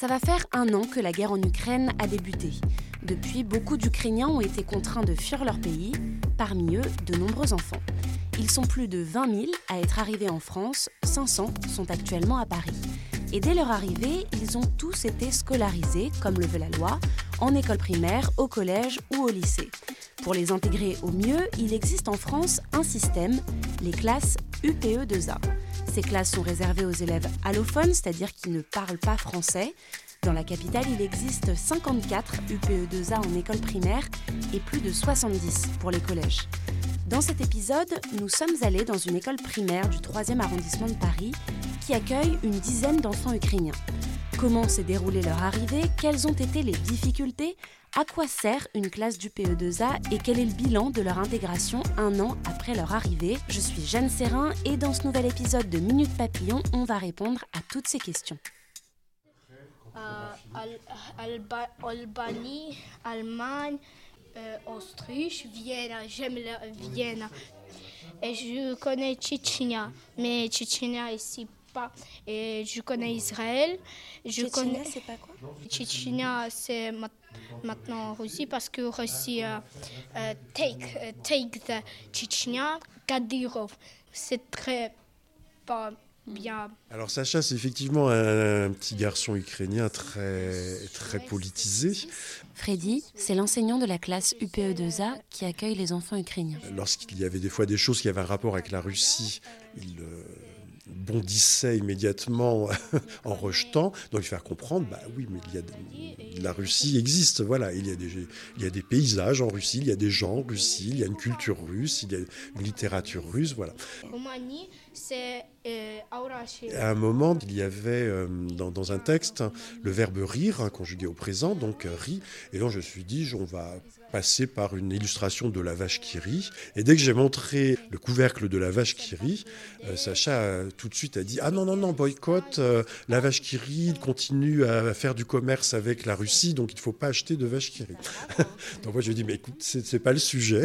Ça va faire un an que la guerre en Ukraine a débuté. Depuis, beaucoup d'Ukrainiens ont été contraints de fuir leur pays, parmi eux de nombreux enfants. Ils sont plus de 20 000 à être arrivés en France, 500 sont actuellement à Paris. Et dès leur arrivée, ils ont tous été scolarisés, comme le veut la loi, en école primaire, au collège ou au lycée. Pour les intégrer au mieux, il existe en France un système, les classes UPE2A. Ces classes sont réservées aux élèves allophones, c'est-à-dire qui ne parlent pas français. Dans la capitale, il existe 54 UPE2A en école primaire et plus de 70 pour les collèges. Dans cet épisode, nous sommes allés dans une école primaire du 3e arrondissement de Paris qui accueille une dizaine d'enfants ukrainiens. Comment s'est déroulée leur arrivée? Quelles ont été les difficultés? À quoi sert une classe du PE2A Et quel est le bilan de leur intégration un an après leur arrivée? Je suis Jeanne Serrin et dans ce nouvel épisode de Minute Papillon, on va répondre à toutes ces questions. Albanie, Allemagne, euh, Autriche, Vienne, j'aime Vienne. Et je connais mais Tchétchénia ici pas. Et je connais Israël. Je connais. c'est pas quoi? Tchétchénia, c'est maintenant Russie parce que Russie euh, euh, take, euh, take the Tchétchénia, Kadyrov. C'est très pas bien. Alors Sacha, c'est effectivement un, un, petit garçon ukrainien très, très politisé. Freddy, c'est l'enseignant de la classe UPE2A qui accueille les enfants ukrainiens. Lorsqu'il y avait des fois des choses qui avaient un rapport avec la Russie, il bondissait immédiatement en rejetant, donc faire comprendre, bah oui, mais il y a la Russie existe, voilà, il y, a des, il y a des paysages en Russie, il y a des gens en Russie, il y a une culture russe, il y a une littérature russe, voilà. C'est euh, à un moment, il y avait euh, dans, un texte le verbe rire, hein, conjugué au présent, donc euh, rit, et donc je me suis dit, on va passer par une illustration de la vache qui rit. Et dès que j'ai montré le couvercle de la vache qui rit, euh, Sacha tout de suite a dit Ah non, non, non, boycott, la vache qui rit continue à faire du commerce avec la Russie, donc il ne faut pas acheter de vache qui rit. donc moi je lui ai dit Mais écoute, c'est pas le sujet,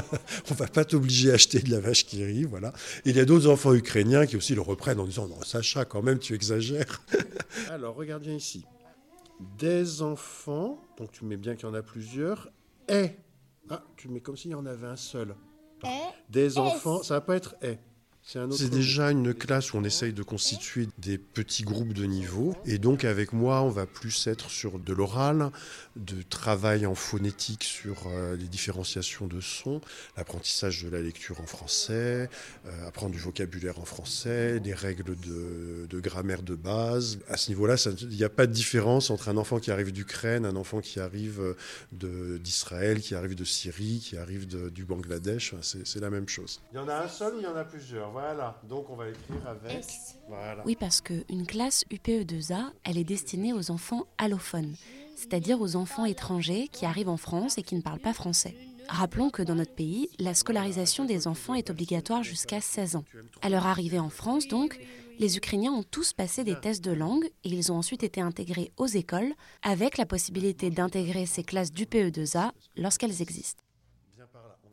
on va pas t'obliger à acheter de la vache qui rit. Voilà. Il y a d'autres enfants ukrainiens qui aussi le reprennent en disant Non, Sacha, quand même, tu exagères. Alors regarde bien ici. Des enfants, donc tu mets bien qu'il y en a plusieurs, est. Ah, tu mets comme s'il y en avait un seul. Des enfants, ça va pas être est. C'est déjà une classe où on essaye de constituer des petits groupes de niveau. Et donc avec moi, on va plus être sur de l'oral, de travail en phonétique sur euh, les différenciations de sons, l'apprentissage de la lecture en français, euh, apprendre du vocabulaire en français, des règles de, de grammaire de base. À ce niveau-là, il n'y a pas de différence entre un enfant qui arrive d'Ukraine, un enfant qui arrive d'Israël, qui arrive de Syrie, qui arrive de, du Bangladesh. C'est la même chose. Il y en a un seul ou il y en a plusieurs? Voilà, donc on va écrire avec. Voilà. Oui, parce qu'une classe UPE2A, elle est destinée aux enfants allophones, c'est-à-dire aux enfants étrangers qui arrivent en France et qui ne parlent pas français. Rappelons que dans notre pays, la scolarisation des enfants est obligatoire jusqu'à 16 ans. À leur arrivée en France, donc, les Ukrainiens ont tous passé des tests de langue et ils ont ensuite été intégrés aux écoles avec la possibilité d'intégrer ces classes d'UPE2A lorsqu'elles existent.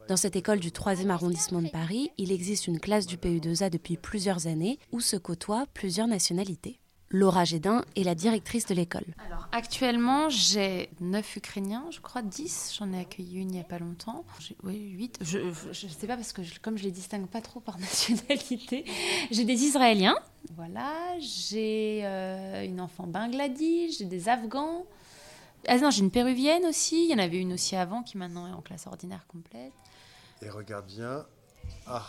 Dans cette école du 3e arrondissement de Paris, il existe une classe du PE2A depuis plusieurs années où se côtoient plusieurs nationalités. Laura Gédin est la directrice de l'école. Alors actuellement, j'ai 9 Ukrainiens, je crois 10. J'en ai accueilli une il n'y a pas longtemps. Oui, 8. Je ne sais pas parce que comme je les distingue pas trop par nationalité, j'ai des Israéliens. Voilà, j'ai euh, une enfant Bangladesh, j'ai des Afghans. Ah non, j'ai une Péruvienne aussi. Il y en avait une aussi avant qui maintenant est en classe ordinaire complète. Et regarde bien. Ah,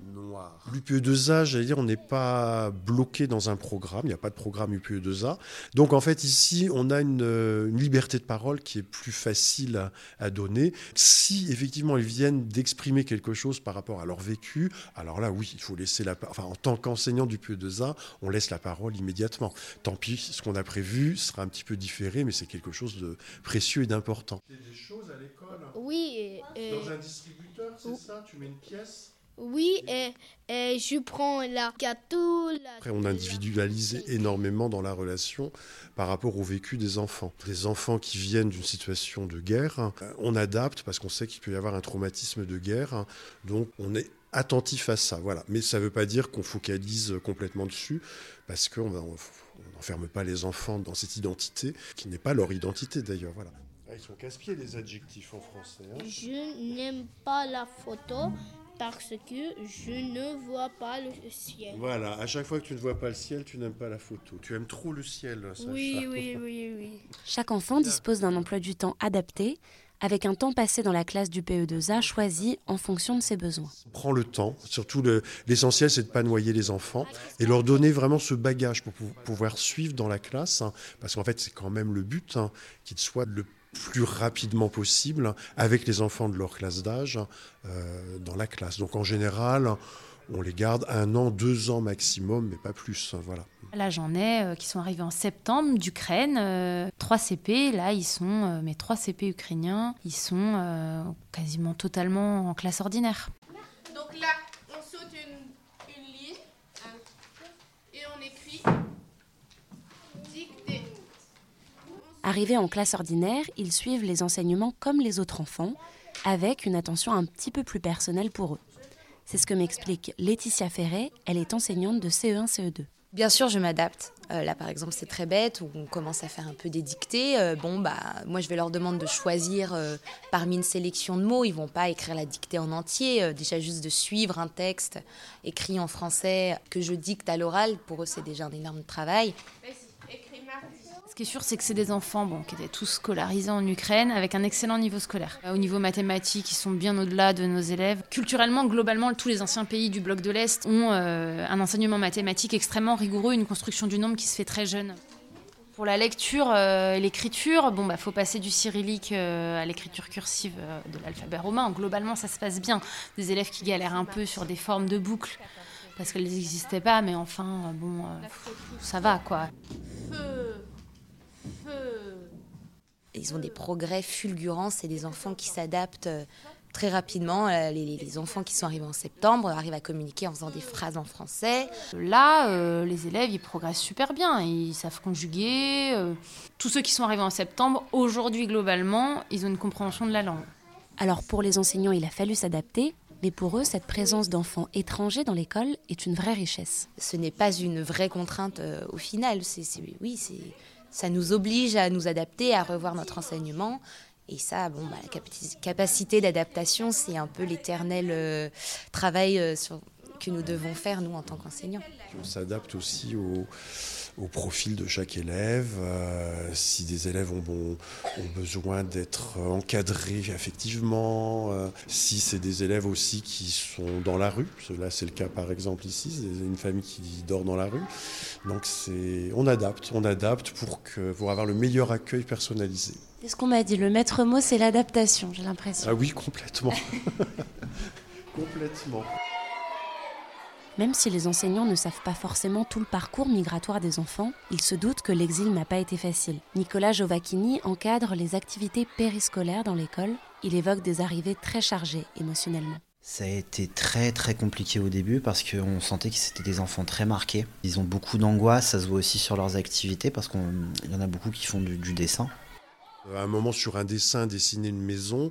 noir. L'UPE2A, j'allais dire, on n'est pas bloqué dans un programme, il n'y a pas de programme UPE2A. Donc en fait, ici, on a une, euh, une liberté de parole qui est plus facile à, à, donner. Si effectivement ils viennent d'exprimer quelque chose par rapport à leur vécu, alors là, oui, il faut laisser la parole. Enfin, en tant qu'enseignant du PE2A, on laisse la parole immédiatement. Tant pis, ce qu'on a prévu sera un petit peu différé, mais c'est quelque chose de précieux et d'important. des choses à l'école Oui. Et, Dans un distributeur, c'est ça? Tu mets une pièce? Oui, et, et, je prends la gâteau. La... Après, on individualise énormément dans la relation par rapport au vécu des enfants. Des enfants qui viennent d'une situation de guerre, on adapte parce qu'on sait qu'il peut y avoir un traumatisme de guerre. Donc, on est attentif à ça. Voilà. Mais ça ne veut pas dire qu'on focalise complètement dessus parce qu'on n'enferme pas les enfants dans cette identité qui n'est pas leur identité d'ailleurs. Voilà. Ah, ils sont casse-pieds les adjectifs en français. Hein. Je n'aime pas la photo parce que je ne vois pas le ciel. Voilà, à chaque fois que tu ne vois pas le ciel, tu n'aimes pas la photo. Tu aimes trop le ciel, Sacha. Oui, oui, oui, oui. Chaque enfant dispose d'un emploi du temps adapté, avec un temps passé dans la classe du PE2A choisi en fonction de ses besoins. Prends le temps, surtout l'essentiel c'est de ne pas noyer les enfants et leur donner vraiment ce bagage pour pouvoir suivre dans la classe, hein, parce qu'en fait c'est quand même le but, hein, qu'ils soient le plus rapidement possible avec les enfants de leur classe d'âge euh, dans la classe. Donc en général, on les garde un an, deux ans maximum, mais pas plus. Voilà. Là, j'en ai euh, qui sont arrivés en septembre d'Ukraine, euh, trois CP. Là, ils sont euh, mes trois CP ukrainiens. Ils sont euh, quasiment totalement en classe ordinaire. Donc là, on saute une, une ligne et on écrit dictée. Arrivés en classe ordinaire, ils suivent les enseignements comme les autres enfants, avec une attention un petit peu plus personnelle pour eux. C'est ce que m'explique Laetitia Ferret, elle est enseignante de CE1, CE2. Bien sûr, je m'adapte. Euh, là, par exemple, c'est très bête, où on commence à faire un peu des dictées. Euh, bon, bah, moi, je vais leur demander de choisir euh, parmi une sélection de mots. Ils vont pas écrire la dictée en entier. Déjà, juste de suivre un texte écrit en français que je dicte à l'oral, pour eux, c'est déjà un énorme travail. Ce qui est sûr, c'est que c'est des enfants qui étaient tous scolarisés en Ukraine avec un excellent niveau scolaire. Au niveau mathématique, ils sont bien au-delà de nos élèves. Culturellement, globalement, tous les anciens pays du bloc de l'Est ont euh, un enseignement mathématique extrêmement rigoureux, une construction du nombre qui se fait très jeune. Pour la lecture et euh, l'écriture, bon, bah, faut passer du cyrillique euh, à l'écriture cursive euh, de l'alphabet romain. Globalement, ça se passe bien. Des élèves qui galèrent un peu sur des formes de boucles parce qu'elles n'existaient pas, mais enfin, bon, ça va quoi. Feu. Ils ont des progrès fulgurants, c'est des enfants qui s'adaptent très rapidement. Les, les, enfants qui sont arrivés en septembre arrivent à communiquer en faisant des phrases en français. Là, euh, les élèves, ils progressent super bien, ils savent conjuguer. Euh, tous ceux qui sont arrivés en septembre, aujourd'hui globalement, ils ont une compréhension de la langue. Alors pour les enseignants, il a fallu s'adapter, mais pour eux, cette présence d'enfants étrangers dans l'école est une vraie richesse. Ce n'est pas une vraie contrainte euh, au final. C'est, oui, c'est, ça nous oblige à nous adapter, à revoir notre enseignement. Et ça, bon, bah, la capacité d'adaptation, c'est un peu l'éternel euh, travail euh, que nous devons faire, nous, en tant qu'enseignants. On s'adapte aussi au, au, profil de chaque élève. Euh, si des élèves ont, bon, ont besoin d'être encadrés effectivement, euh, si c'est des élèves aussi qui sont dans la rue, là c'est le cas par exemple ici, c'est une famille qui dort dans la rue. Donc c'est, on adapte, on adapte pour, que, pour avoir le meilleur accueil personnalisé. C'est ce qu'on m'a dit, le maître mot c'est l'adaptation, j'ai l'impression. Ah oui, complètement. complètement. Même si les enseignants ne savent pas forcément tout le parcours migratoire des enfants, ils se doutent que l'exil n'a pas été facile. Nicolas Giovacchini encadre les activités périscolaires dans l'école. Il évoque des arrivées très chargées émotionnellement. Ça a été très très compliqué au début parce qu'on sentait que c'était des enfants très marqués. Ils ont beaucoup d'angoisse, ça se voit aussi sur leurs activités parce qu'il y en a beaucoup qui font du, du dessin. À un moment, sur un dessin, dessiner une maison,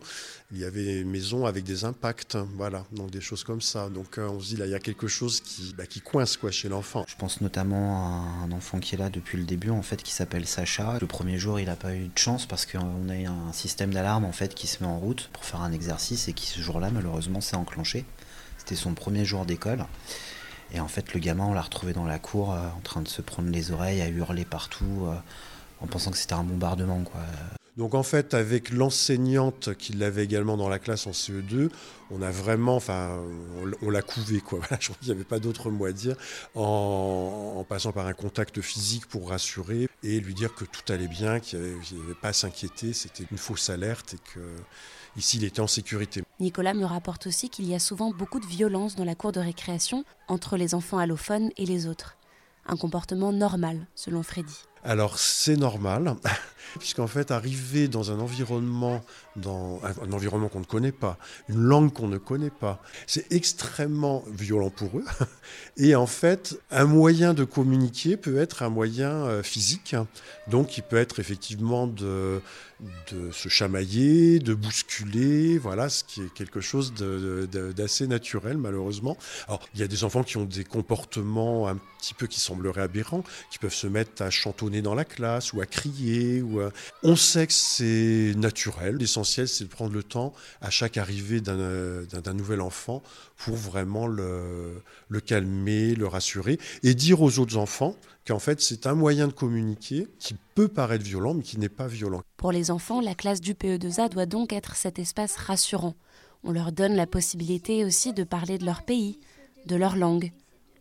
il y avait une maison avec des impacts, voilà, donc des choses comme ça. Donc euh, on se dit, là, il y a quelque chose qui, bah, qui coince quoi, chez l'enfant. Je pense notamment à un enfant qui est là depuis le début, en fait, qui s'appelle Sacha. Le premier jour, il n'a pas eu de chance parce qu'on a eu un système d'alarme, en fait, qui se met en route pour faire un exercice et qui, ce jour-là, malheureusement, s'est enclenché. C'était son premier jour d'école. Et en fait, le gamin, on l'a retrouvé dans la cour, euh, en train de se prendre les oreilles, à hurler partout, euh, en pensant que c'était un bombardement, quoi. Donc en fait, avec l'enseignante qui l'avait également dans la classe en CE2, on a vraiment, enfin, on, l'a couvé, quoi. je crois qu'il n'y avait pas d'autre mot à dire, en, passant par un contact physique pour rassurer et lui dire que tout allait bien, qu'il n'y avait, pas à s'inquiéter, c'était une fausse alerte et que ici il était en sécurité. Nicolas me rapporte aussi qu'il y a souvent beaucoup de violence dans la cour de récréation entre les enfants allophones et les autres. Un comportement normal, selon Freddy. Alors c'est normal, puisqu'en fait arriver dans un environnement, dans un environnement qu'on ne connaît pas, une langue qu'on ne connaît pas, c'est extrêmement violent pour eux. Et en fait, un moyen de communiquer peut être un moyen euh, physique, donc il peut être effectivement de, se chamailler, de bousculer, voilà, ce qui est quelque chose d'assez naturel malheureusement. Alors il y a des enfants qui ont des comportements un petit peu qui sembleraient aberrants, qui peuvent se mettre à chantonner dans la classe ou à crier. On sait que c'est naturel. L'essentiel, c'est de prendre le temps à chaque arrivée d'un nouvel enfant pour vraiment le, le calmer, le rassurer et dire aux autres enfants qu'en fait c'est un moyen de communiquer qui peut paraître violent mais qui n'est pas violent. Pour les enfants, la classe du PE2A doit donc être cet espace rassurant. On leur donne la possibilité aussi de parler de leur pays, de leur langue.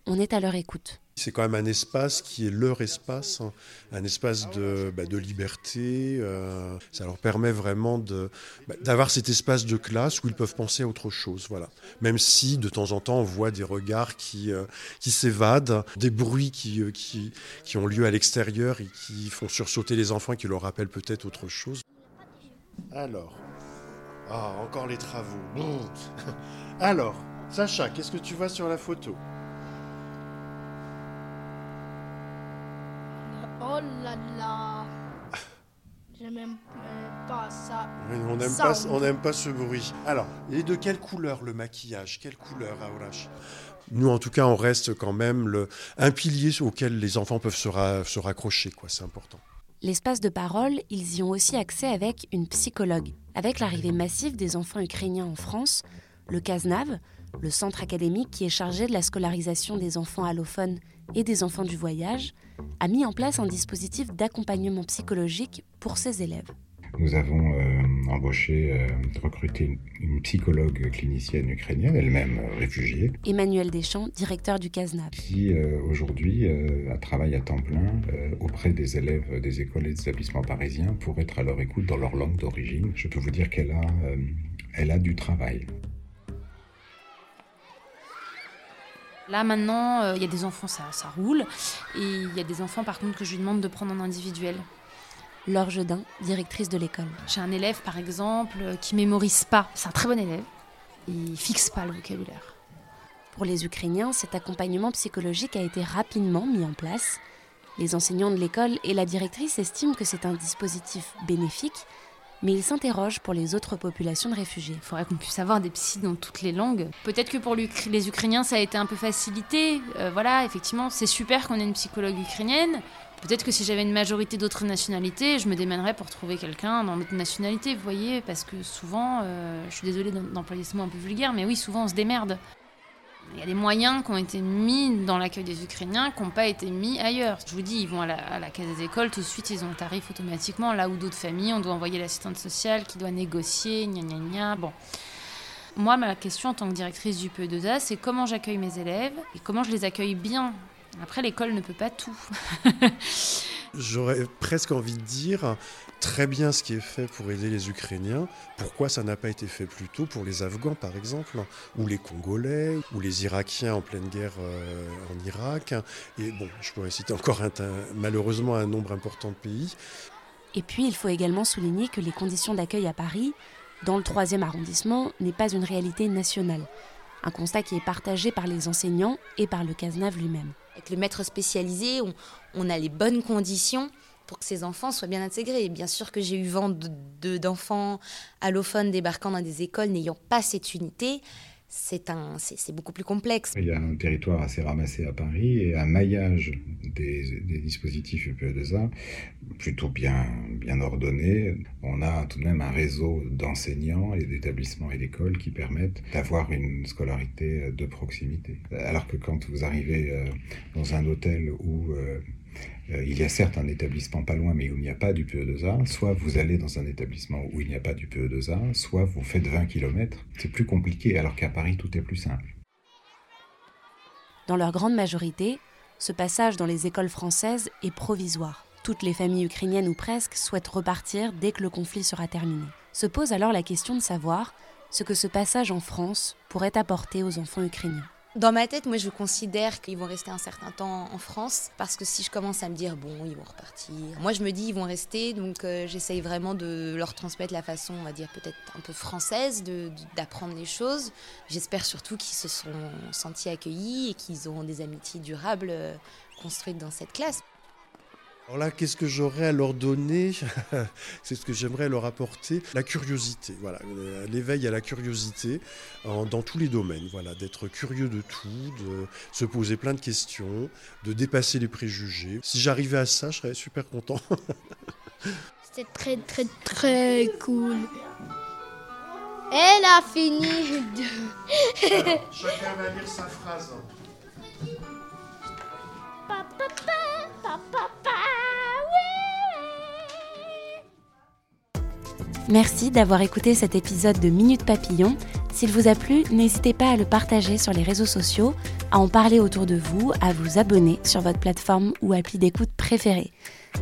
On est à leur écoute. C'est quand même un espace qui est leur espace, hein. un espace de, bah, liberté. Euh, ça leur permet vraiment bah, d'avoir cet espace de classe où ils peuvent penser à autre chose. Voilà. Même si de temps en temps on voit des regards qui, euh, qui s'évadent, des bruits qui, euh, qui, qui ont lieu à l'extérieur et qui font sursauter les enfants et qui leur rappellent peut-être autre chose. Alors, ah, encore les travaux. Alors, Sacha, qu'est-ce que tu vois sur la photo? Là là Je n'aime pas ça. on n'aime pas, on pas ce bruit. Alors, et de quelle couleur le maquillage? Quelle couleur, Aurash nous, en tout cas, on reste quand même le, un pilier auquel les enfants peuvent se, se raccrocher, quoi. C'est important. L'espace de parole, ils y ont aussi accès avec une psychologue. Avec l'arrivée massive des enfants ukrainiens en France, le CASNAV, le centre académique qui est chargé de la scolarisation des enfants allophones et des enfants du voyage, a mis en place un dispositif d'accompagnement psychologique pour ses élèves. Nous avons euh, embauché, euh, recruté une, psychologue clinicienne ukrainienne, elle-même euh, réfugiée. Emmanuel Deschamps, directeur du CASNAP. Qui aujourd'hui travaille à temps plein auprès des élèves des écoles et des établissements parisiens pour être à leur écoute dans leur langue d'origine. Je peux vous dire qu'elle a, elle a du travail. Là maintenant, euh, il y a des enfants, ça, ça roule. Et il y a des enfants par contre que je lui demande de prendre en individuel. Laure Jedin, directrice de l'école. J'ai un élève par exemple euh, qui mémorise pas. C'est un très bon élève. Il fixe pas le vocabulaire. Pour les Ukrainiens, cet accompagnement psychologique a été rapidement mis en place. Les enseignants de l'école et la directrice estiment que c'est un dispositif bénéfique mais il s'interroge pour les autres populations de réfugiés. Il faudrait qu'on puisse avoir des psys dans toutes les langues. Peut-être que pour les Ukrainiens, ça a été un peu facilité. Euh, voilà, effectivement, c'est super qu'on ait une psychologue ukrainienne. Peut-être que si j'avais une majorité d'autres nationalités, je me démènerais pour trouver quelqu'un dans notre nationalité, vous voyez, parce que souvent, euh, je suis désolée d'employer ce mot un peu vulgaire, mais oui, souvent on se démerde. Il y a des moyens qui ont été mis dans l'accueil des Ukrainiens qui n'ont pas été mis ailleurs. Je vous dis, ils vont à la, à la case des écoles, tout de suite ils ont le tarif automatiquement. Là où d'autres familles, on doit envoyer l'assistante sociale qui doit négocier, gna gna gna. Bon. Moi, ma question en tant que directrice du PE2A, c'est comment j'accueille mes élèves et comment je les accueille bien? Après, l'école ne peut pas tout. J'aurais presque envie de dire très bien ce qui est fait pour aider les Ukrainiens. Pourquoi ça n'a pas été fait plus tôt pour les Afghans, par exemple, ou les Congolais, ou les Irakiens en pleine guerre euh, en Irak. Et bon, je pourrais citer encore malheureusement un nombre important de pays. Et puis, il faut également souligner que les conditions d'accueil à Paris, dans le troisième arrondissement, n'est pas une réalité nationale. Un constat qui est partagé par les enseignants et par le CASNAV lui-même. Avec le maître spécialisé, on, a les bonnes conditions pour que ces enfants soient bien intégrés. Bien sûr que j'ai eu vent d'enfants allophones débarquant dans des écoles n'ayant pas cette unité c'est beaucoup plus complexe. Il y a un territoire assez ramassé à Paris et un maillage des, dispositifs UPE2A plutôt bien, bien ordonné. On a tout de même un réseau d'enseignants et d'établissements et d'écoles qui permettent d'avoir une scolarité de proximité. Alors que quand vous arrivez euh, dans un hôtel où euh, il y a certes un établissement pas loin, mais où il n'y a pas du PE2A. Soit vous allez dans un établissement où il n'y a pas du PE2A, soit vous faites 20 km. C'est plus compliqué, alors qu'à Paris, tout est plus simple. Dans leur grande majorité, ce passage dans les écoles françaises est provisoire. Toutes les familles ukrainiennes ou presque souhaitent repartir dès que le conflit sera terminé. Se pose alors la question de savoir ce que ce passage en France pourrait apporter aux enfants ukrainiens. Dans ma tête, moi, je considère qu'ils vont rester un certain temps en France parce que si je commence à me dire, bon, ils vont repartir, moi, je me dis, ils vont rester, donc euh, j'essaye vraiment de leur transmettre la façon, on va dire, peut-être un peu française d'apprendre les choses. J'espère surtout qu'ils se sont sentis accueillis et qu'ils auront des amitiés durables euh, construites dans cette classe. Alors là, qu'est-ce que j'aurais à leur donner C'est ce que j'aimerais leur apporter, la curiosité. Voilà, euh, l'éveil à la curiosité dans tous les domaines. Voilà, d'être curieux de tout, de se poser plein de questions, de dépasser les préjugés. Si j'arrivais à ça, je serais super content. C'était très très très cool. Elle a fini de. chacun va lire sa phrase. Merci d'avoir écouté cet épisode de Minute Papillon. S'il vous a plu, n'hésitez pas à le partager sur les réseaux sociaux, à en parler autour de vous, à vous abonner sur votre plateforme ou appli d'écoute préférée.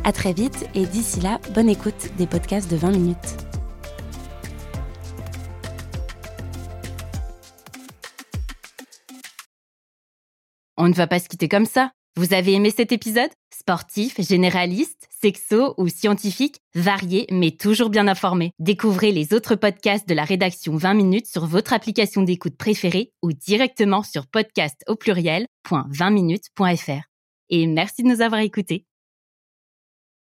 À très vite et d'ici là, bonne écoute des podcasts de 20 minutes. On ne va pas se quitter comme ça. Vous avez aimé cet épisode? Sportif, généraliste, sexo ou scientifique, varié mais toujours bien informé. Découvrez les autres podcasts de la rédaction 20 minutes sur votre application d'écoute préférée ou directement sur podcast au pluriel.20minutes.fr. Et merci de nous avoir écoutés.